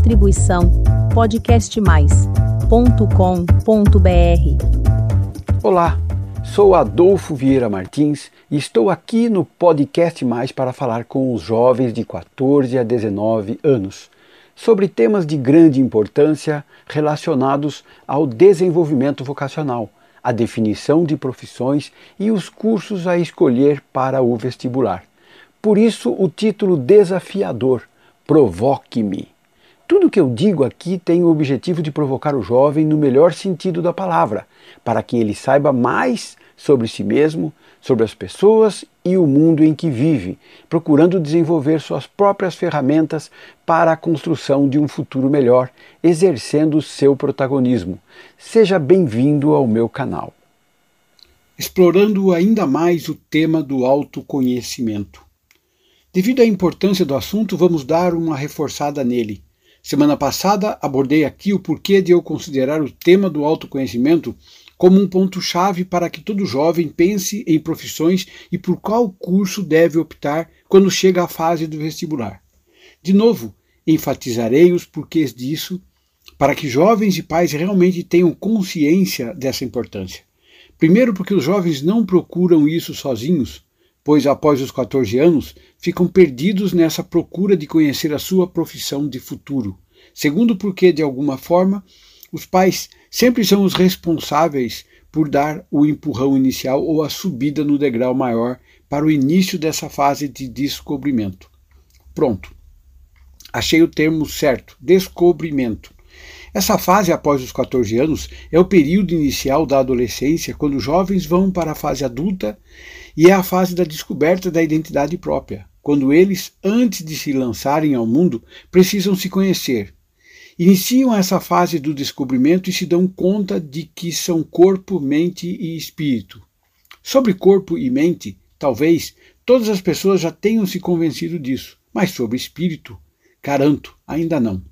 Distribuição podcastmais.com.br. Olá, sou Adolfo Vieira Martins e estou aqui no Podcast Mais para falar com os jovens de 14 a 19 anos sobre temas de grande importância relacionados ao desenvolvimento vocacional, a definição de profissões e os cursos a escolher para o vestibular. Por isso, o título desafiador: Provoque-me. Tudo que eu digo aqui tem o objetivo de provocar o jovem no melhor sentido da palavra, para que ele saiba mais sobre si mesmo, sobre as pessoas e o mundo em que vive, procurando desenvolver suas próprias ferramentas para a construção de um futuro melhor, exercendo seu protagonismo. Seja bem-vindo ao meu canal. Explorando ainda mais o tema do autoconhecimento. Devido à importância do assunto, vamos dar uma reforçada nele. Semana passada abordei aqui o porquê de eu considerar o tema do autoconhecimento como um ponto-chave para que todo jovem pense em profissões e por qual curso deve optar quando chega à fase do vestibular. De novo, enfatizarei os porquês disso para que jovens e pais realmente tenham consciência dessa importância. Primeiro, porque os jovens não procuram isso sozinhos, pois após os 14 anos ficam perdidos nessa procura de conhecer a sua profissão de futuro. Segundo, porque, de alguma forma, os pais sempre são os responsáveis por dar o empurrão inicial ou a subida no degrau maior para o início dessa fase de descobrimento. Pronto. Achei o termo certo: descobrimento. Essa fase após os 14 anos é o período inicial da adolescência, quando os jovens vão para a fase adulta e é a fase da descoberta da identidade própria, quando eles, antes de se lançarem ao mundo, precisam se conhecer. Iniciam essa fase do descobrimento e se dão conta de que são corpo, mente e espírito. Sobre corpo e mente, talvez todas as pessoas já tenham se convencido disso, mas sobre espírito, garanto, ainda não.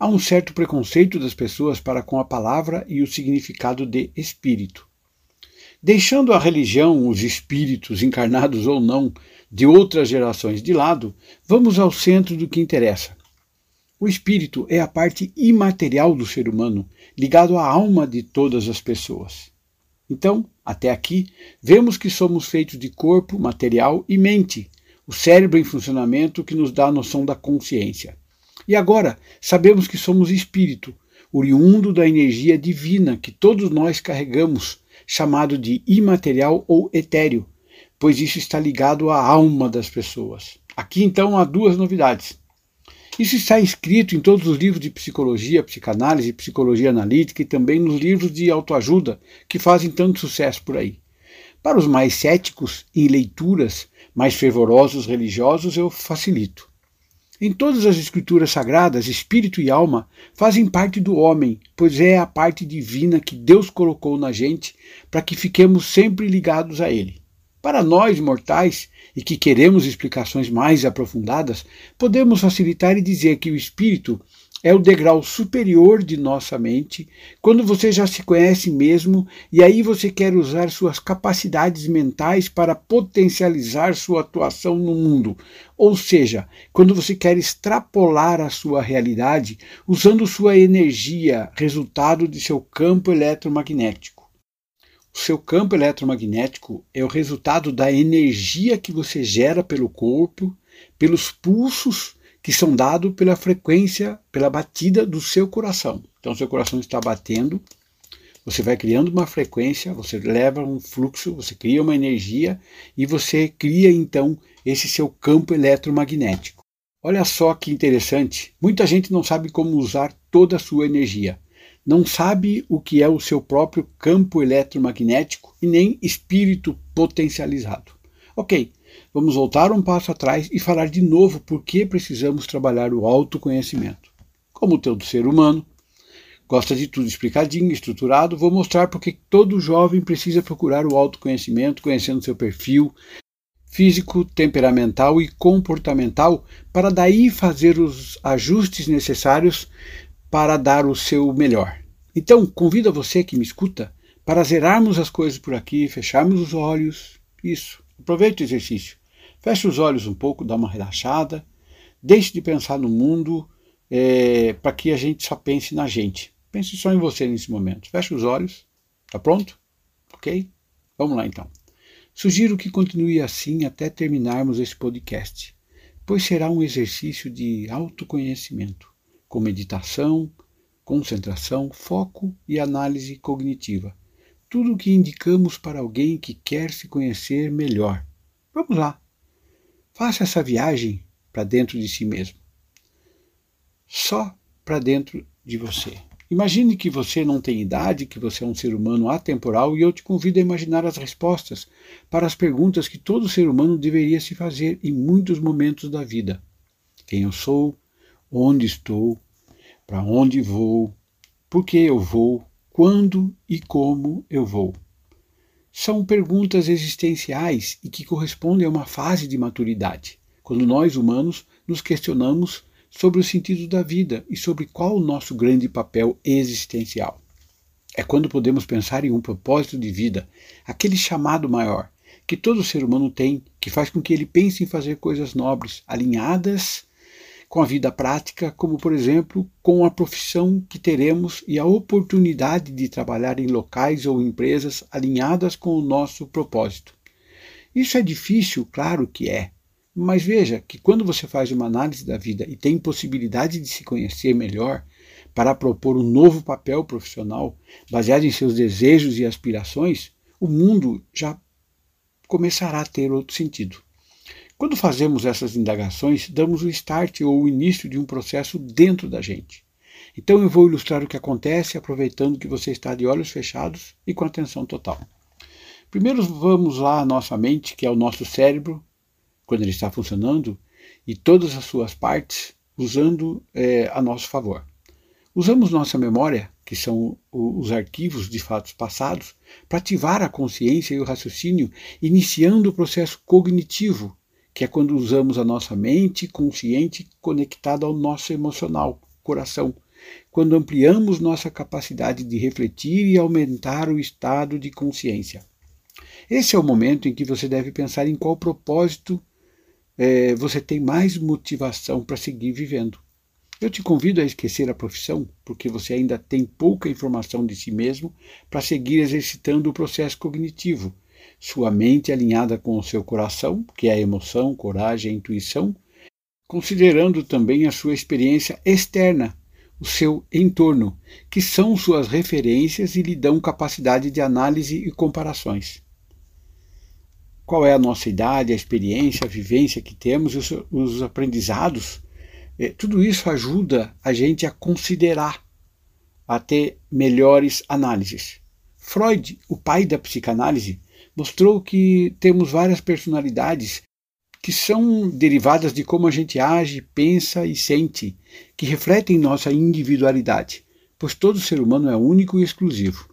Há um certo preconceito das pessoas para com a palavra e o significado de espírito. Deixando a religião, os espíritos, encarnados ou não, de outras gerações de lado, vamos ao centro do que interessa. O espírito é a parte imaterial do ser humano, ligado à alma de todas as pessoas. Então, até aqui, vemos que somos feitos de corpo, material e mente, o cérebro em funcionamento que nos dá a noção da consciência. E agora sabemos que somos espírito, oriundo da energia divina que todos nós carregamos, chamado de imaterial ou etéreo, pois isso está ligado à alma das pessoas. Aqui então há duas novidades. Isso está escrito em todos os livros de psicologia, psicanálise, psicologia analítica e também nos livros de autoajuda que fazem tanto sucesso por aí. Para os mais céticos em leituras, mais fervorosos religiosos, eu facilito. Em todas as escrituras sagradas, espírito e alma fazem parte do homem, pois é a parte divina que Deus colocou na gente para que fiquemos sempre ligados a Ele. Para nós, mortais, e que queremos explicações mais aprofundadas, podemos facilitar e dizer que o espírito é o degrau superior de nossa mente, quando você já se conhece mesmo e aí você quer usar suas capacidades mentais para potencializar sua atuação no mundo. Ou seja, quando você quer extrapolar a sua realidade usando sua energia, resultado de seu campo eletromagnético. O seu campo eletromagnético é o resultado da energia que você gera pelo corpo, pelos pulsos que são dados pela frequência, pela batida do seu coração. Então, seu coração está batendo, você vai criando uma frequência, você leva um fluxo, você cria uma energia e você cria então esse seu campo eletromagnético. Olha só que interessante. Muita gente não sabe como usar toda a sua energia. Não sabe o que é o seu próprio campo eletromagnético e nem espírito potencializado. Ok, vamos voltar um passo atrás e falar de novo por que precisamos trabalhar o autoconhecimento. Como todo ser humano, gosta de tudo explicadinho, estruturado, vou mostrar porque todo jovem precisa procurar o autoconhecimento, conhecendo seu perfil físico, temperamental e comportamental, para daí fazer os ajustes necessários para dar o seu melhor. Então, convido a você que me escuta para zerarmos as coisas por aqui, fecharmos os olhos. Isso. Aproveite o exercício. Feche os olhos um pouco, dá uma relaxada. Deixe de pensar no mundo. é, para que a gente só pense na gente. Pense só em você nesse momento. Feche os olhos. Tá pronto? Ok? Vamos lá então. Sugiro que continue assim até terminarmos esse podcast, pois será um exercício de autoconhecimento, com meditação, concentração, foco e análise cognitiva. Tudo o que indicamos para alguém que quer se conhecer melhor. Vamos lá. Faça essa viagem para dentro de si mesmo. Só para dentro de você. Imagine que você não tem idade, que você é um ser humano atemporal e eu te convido a imaginar as respostas para as perguntas que todo ser humano deveria se fazer em muitos momentos da vida: quem eu sou, onde estou, para onde vou, por que eu vou, quando e como eu vou. São perguntas existenciais e que correspondem a uma fase de maturidade, quando nós humanos nos questionamos sobre o sentido da vida e sobre qual o nosso grande papel existencial. É quando podemos pensar em um propósito de vida, aquele chamado maior que todo ser humano tem, que faz com que ele pense em fazer coisas nobres, alinhadas com a vida prática, como por exemplo com a profissão que teremos e a oportunidade de trabalhar em locais ou empresas alinhadas com o nosso propósito. Isso é difícil, claro que é, mas veja que quando você faz uma análise da vida e tem possibilidade de se conhecer melhor para propor um novo papel profissional baseado em seus desejos e aspirações, o mundo já começará a ter outro sentido. Quando fazemos essas indagações, damos o start ou o início de um processo dentro da gente. Então eu vou ilustrar o que acontece aproveitando que você está de olhos fechados e com atenção total. Primeiro vamos lá à nossa mente, que é o nosso cérebro, quando ele está funcionando, e todas as suas partes usando é, a nosso favor. Usamos nossa memória, que são os arquivos de fatos passados, para ativar a consciência e o raciocínio, iniciando o processo cognitivo, que é quando usamos a nossa mente consciente conectada ao nosso emocional, coração, quando ampliamos nossa capacidade de refletir e aumentar o estado de consciência. Esse é o momento em que você deve pensar em qual propósito é, você tem mais motivação para seguir vivendo. Eu te convido a esquecer a profissão, porque você ainda tem pouca informação de si mesmo para seguir exercitando o processo cognitivo. Sua mente alinhada com o seu coração, que é a emoção, coragem, a intuição, considerando também a sua experiência externa, o seu entorno, que são suas referências e lhe dão capacidade de análise e comparações qual é a nossa idade, a experiência, a vivência que temos, os, os aprendizados, é, tudo isso ajuda a gente a considerar, a ter melhores análises. Freud, o pai da psicanálise, mostrou que temos várias personalidades que são derivadas de como a gente age, pensa e sente, que refletem nossa individualidade, pois todo ser humano é único e exclusivo.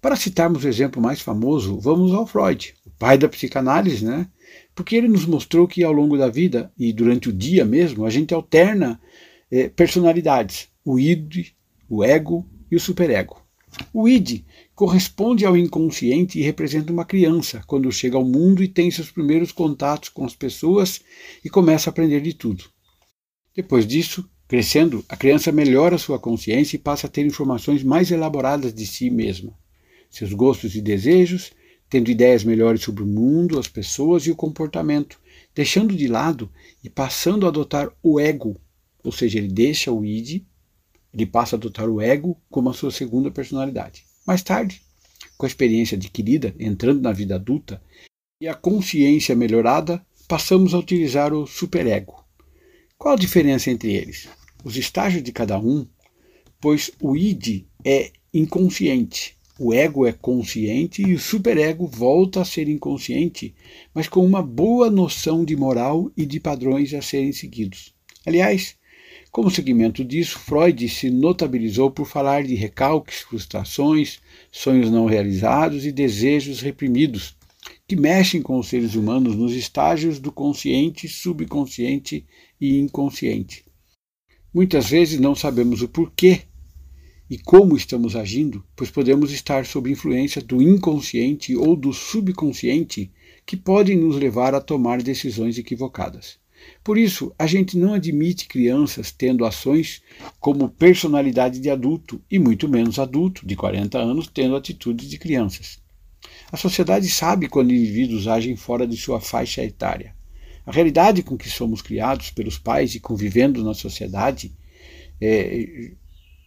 Para citarmos o exemplo mais famoso, vamos ao Freud, o pai da psicanálise, né? Porque ele nos mostrou que ao longo da vida e durante o dia mesmo, a gente alterna eh, personalidades, o id, o ego e o superego. O id corresponde ao inconsciente e representa uma criança quando chega ao mundo e tem seus primeiros contatos com as pessoas e começa a aprender de tudo. Depois disso, crescendo, a criança melhora sua consciência e passa a ter informações mais elaboradas de si mesma seus gostos e desejos, tendo ideias melhores sobre o mundo, as pessoas e o comportamento, deixando de lado e passando a adotar o ego, ou seja, ele deixa o id, ele passa a adotar o ego como a sua segunda personalidade. Mais tarde, com a experiência adquirida, entrando na vida adulta e a consciência melhorada, passamos a utilizar o superego. Qual a diferença entre eles? Os estágios de cada um, pois o id é inconsciente, o ego é consciente e o superego volta a ser inconsciente, mas com uma boa noção de moral e de padrões a serem seguidos. Aliás, como seguimento disso, Freud se notabilizou por falar de recalques, frustrações, sonhos não realizados e desejos reprimidos, que mexem com os seres humanos nos estágios do consciente, subconsciente e inconsciente. Muitas vezes não sabemos o porquê e como estamos agindo, pois podemos estar sob influência do inconsciente ou do subconsciente que podem nos levar a tomar decisões equivocadas. Por isso, a gente não admite crianças tendo ações como personalidade de adulto e muito menos adulto de 40 anos tendo atitudes de crianças. A sociedade sabe quando indivíduos agem fora de sua faixa etária. A realidade com que somos criados pelos pais e convivendo na sociedade, é,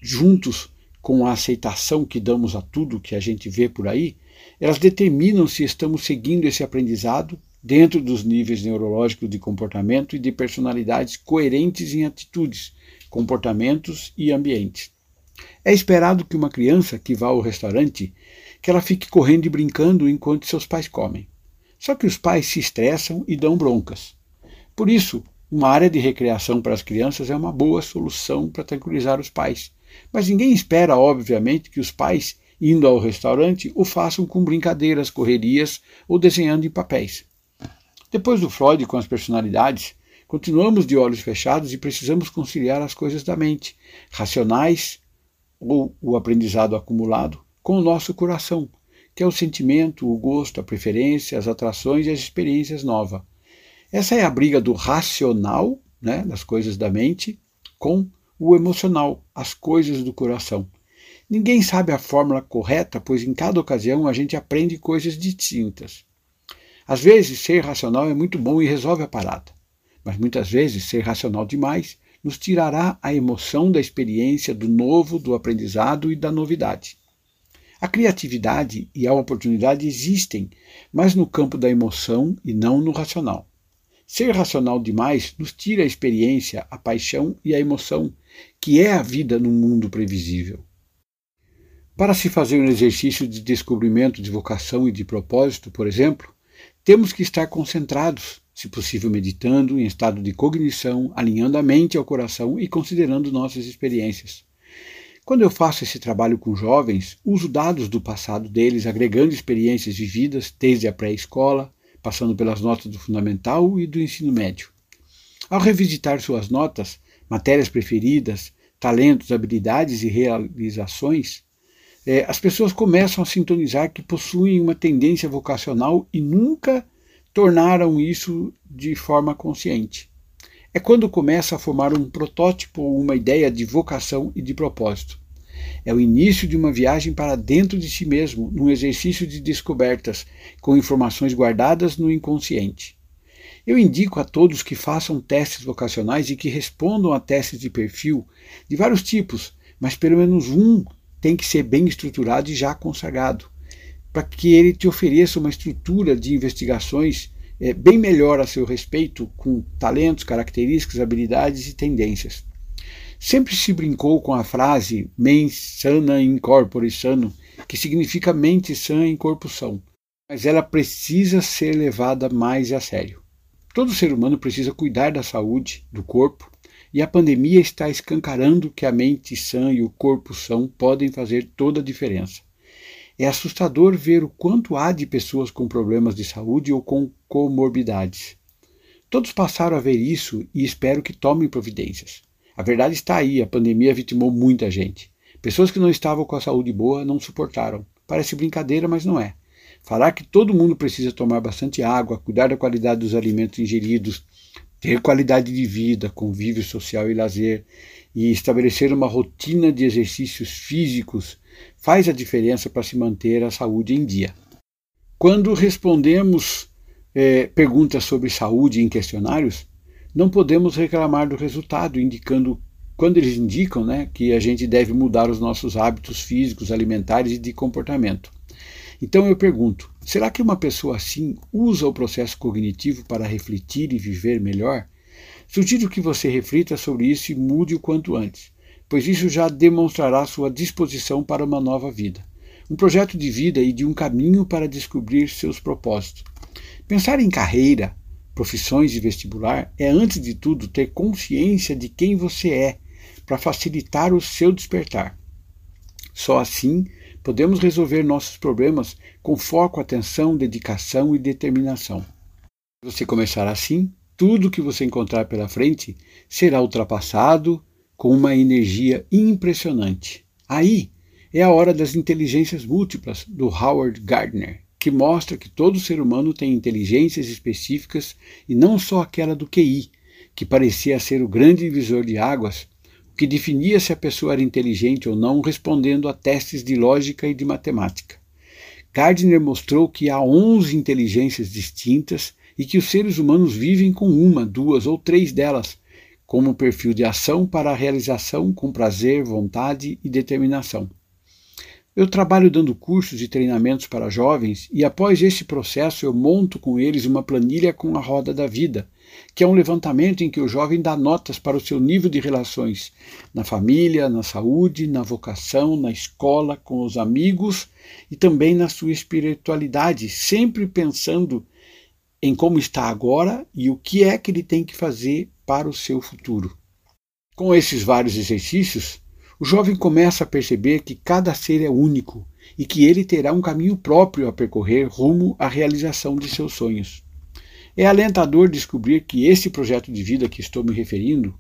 juntos com a aceitação que damos a tudo que a gente vê por aí, elas determinam se estamos seguindo esse aprendizado dentro dos níveis neurológicos de comportamento e de personalidades coerentes em atitudes, comportamentos e ambientes. É esperado que uma criança que vá ao restaurante que ela fique correndo e brincando enquanto seus pais comem. Só que os pais se estressam e dão broncas. Por isso, uma área de recreação para as crianças é uma boa solução para tranquilizar os pais. Mas ninguém espera, obviamente, que os pais, indo ao restaurante, o façam com brincadeiras, correrias ou desenhando em papéis. Depois do Freud com as personalidades, continuamos de olhos fechados e precisamos conciliar as coisas da mente, racionais ou o aprendizado acumulado, com o nosso coração, que é o sentimento, o gosto, a preferência, as atrações e as experiências novas. Essa é a briga do racional, né, das coisas da mente, com o emocional, as coisas do coração. Ninguém sabe a fórmula correta, pois em cada ocasião a gente aprende coisas distintas. Às vezes, ser racional é muito bom e resolve a parada, mas muitas vezes, ser racional demais nos tirará a emoção da experiência, do novo, do aprendizado e da novidade. A criatividade e a oportunidade existem, mas no campo da emoção e não no racional. Ser racional demais nos tira a experiência, a paixão e a emoção, que é a vida num mundo previsível. Para se fazer um exercício de descobrimento de vocação e de propósito, por exemplo, temos que estar concentrados, se possível meditando, em estado de cognição, alinhando a mente ao coração e considerando nossas experiências. Quando eu faço esse trabalho com jovens, uso dados do passado deles, agregando experiências vividas desde a pré-escola, passando pelas notas do fundamental e do ensino médio. Ao revisitar suas notas, matérias preferidas, talentos, habilidades e realizações, é, as pessoas começam a sintonizar que possuem uma tendência vocacional e nunca tornaram isso de forma consciente é quando começa a formar um protótipo ou uma ideia de vocação e de propósito. É o início de uma viagem para dentro de si mesmo, num exercício de descobertas, com informações guardadas no inconsciente. Eu indico a todos que façam testes vocacionais e que respondam a testes de perfil de vários tipos, mas pelo menos um tem que ser bem estruturado e já consagrado, para que ele te ofereça uma estrutura de investigações é, bem melhor a seu respeito, com talentos, características, habilidades e tendências. Sempre se brincou com a frase mens sana in corpore sano, que significa mente sã em corpo são, mas ela precisa ser levada mais a sério. Todo ser humano precisa cuidar da saúde do corpo, e a pandemia está escancarando que a mente sã e o corpo são podem fazer toda a diferença. É assustador ver o quanto há de pessoas com problemas de saúde ou com comorbidades. Todos passaram a ver isso e espero que tomem providências. A verdade está aí, a pandemia vitimou muita gente. Pessoas que não estavam com a saúde boa não suportaram. Parece brincadeira, mas não é. Falar que todo mundo precisa tomar bastante água, cuidar da qualidade dos alimentos ingeridos, ter qualidade de vida, convívio social e lazer, e estabelecer uma rotina de exercícios físicos faz a diferença para se manter a saúde em dia. Quando respondemos é, perguntas sobre saúde em questionários, não podemos reclamar do resultado, indicando quando eles indicam né, que a gente deve mudar os nossos hábitos físicos, alimentares e de comportamento. Então eu pergunto: será que uma pessoa assim usa o processo cognitivo para refletir e viver melhor? Sugiro que você reflita sobre isso e mude o quanto antes pois isso já demonstrará sua disposição para uma nova vida, um projeto de vida e de um caminho para descobrir seus propósitos. Pensar em carreira, profissões e vestibular é, antes de tudo, ter consciência de quem você é, para facilitar o seu despertar. Só assim podemos resolver nossos problemas com foco, atenção, dedicação e determinação. Você começar assim, tudo que você encontrar pela frente será ultrapassado com uma energia impressionante. Aí é a hora das inteligências múltiplas do Howard Gardner, que mostra que todo ser humano tem inteligências específicas e não só aquela do QI, que parecia ser o grande divisor de águas, que definia se a pessoa era inteligente ou não, respondendo a testes de lógica e de matemática. Gardner mostrou que há 11 inteligências distintas e que os seres humanos vivem com uma, duas ou três delas, como perfil de ação para a realização com prazer, vontade e determinação. Eu trabalho dando cursos e treinamentos para jovens e após esse processo eu monto com eles uma planilha com a roda da vida, que é um levantamento em que o jovem dá notas para o seu nível de relações na família, na saúde, na vocação, na escola, com os amigos e também na sua espiritualidade, sempre pensando em como está agora e o que é que ele tem que fazer para o seu futuro. Com esses vários exercícios, o jovem começa a perceber que cada ser é único e que ele terá um caminho próprio a percorrer rumo à realização de seus sonhos. É alentador descobrir que esse projeto de vida que estou me referindo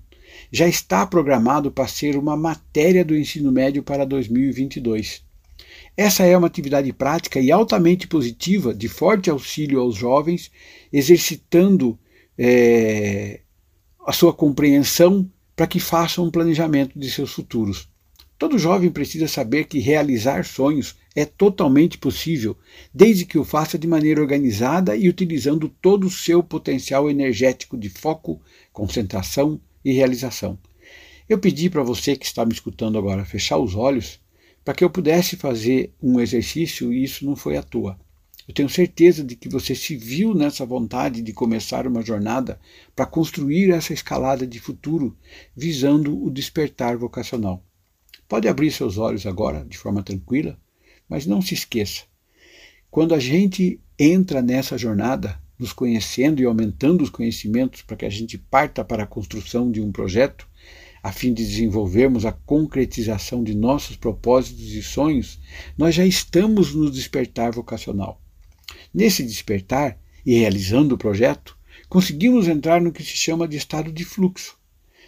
já está programado para ser uma matéria do ensino médio para 2022. Essa é uma atividade prática e altamente positiva, de forte auxílio aos jovens, exercitando é, a sua compreensão para que façam um planejamento de seus futuros. Todo jovem precisa saber que realizar sonhos é totalmente possível, desde que o faça de maneira organizada e utilizando todo o seu potencial energético de foco, concentração e realização. Eu pedi para você que está me escutando agora fechar os olhos para que eu pudesse fazer um exercício e isso não foi à toa. Eu tenho certeza de que você se viu nessa vontade de começar uma jornada para construir essa escalada de futuro visando o despertar vocacional. Pode abrir seus olhos agora de forma tranquila, mas não se esqueça: quando a gente entra nessa jornada, nos conhecendo e aumentando os conhecimentos para que a gente parta para a construção de um projeto, a fim de desenvolvermos a concretização de nossos propósitos e sonhos, nós já estamos no despertar vocacional. Nesse despertar e realizando o projeto, conseguimos entrar no que se chama de estado de fluxo.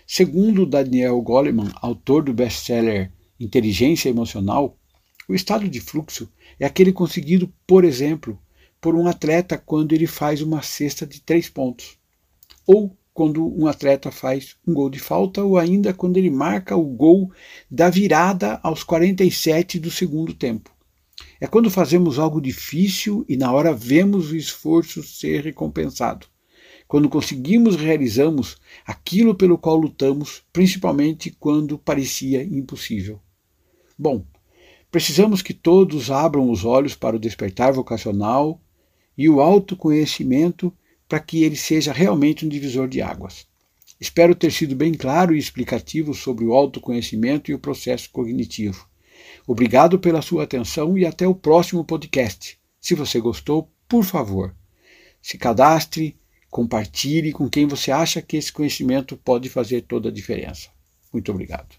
Segundo Daniel Goleman, autor do best-seller Inteligência Emocional, o estado de fluxo é aquele conseguido, por exemplo, por um atleta quando ele faz uma cesta de três pontos, ou quando um atleta faz um gol de falta, ou ainda quando ele marca o gol da virada aos 47 do segundo tempo. É quando fazemos algo difícil e na hora vemos o esforço ser recompensado. Quando conseguimos realizamos aquilo pelo qual lutamos, principalmente quando parecia impossível. Bom, precisamos que todos abram os olhos para o despertar vocacional e o autoconhecimento para que ele seja realmente um divisor de águas. Espero ter sido bem claro e explicativo sobre o autoconhecimento e o processo cognitivo. Obrigado pela sua atenção e até o próximo podcast. Se você gostou, por favor, se cadastre, compartilhe com quem você acha que esse conhecimento pode fazer toda a diferença. Muito obrigado.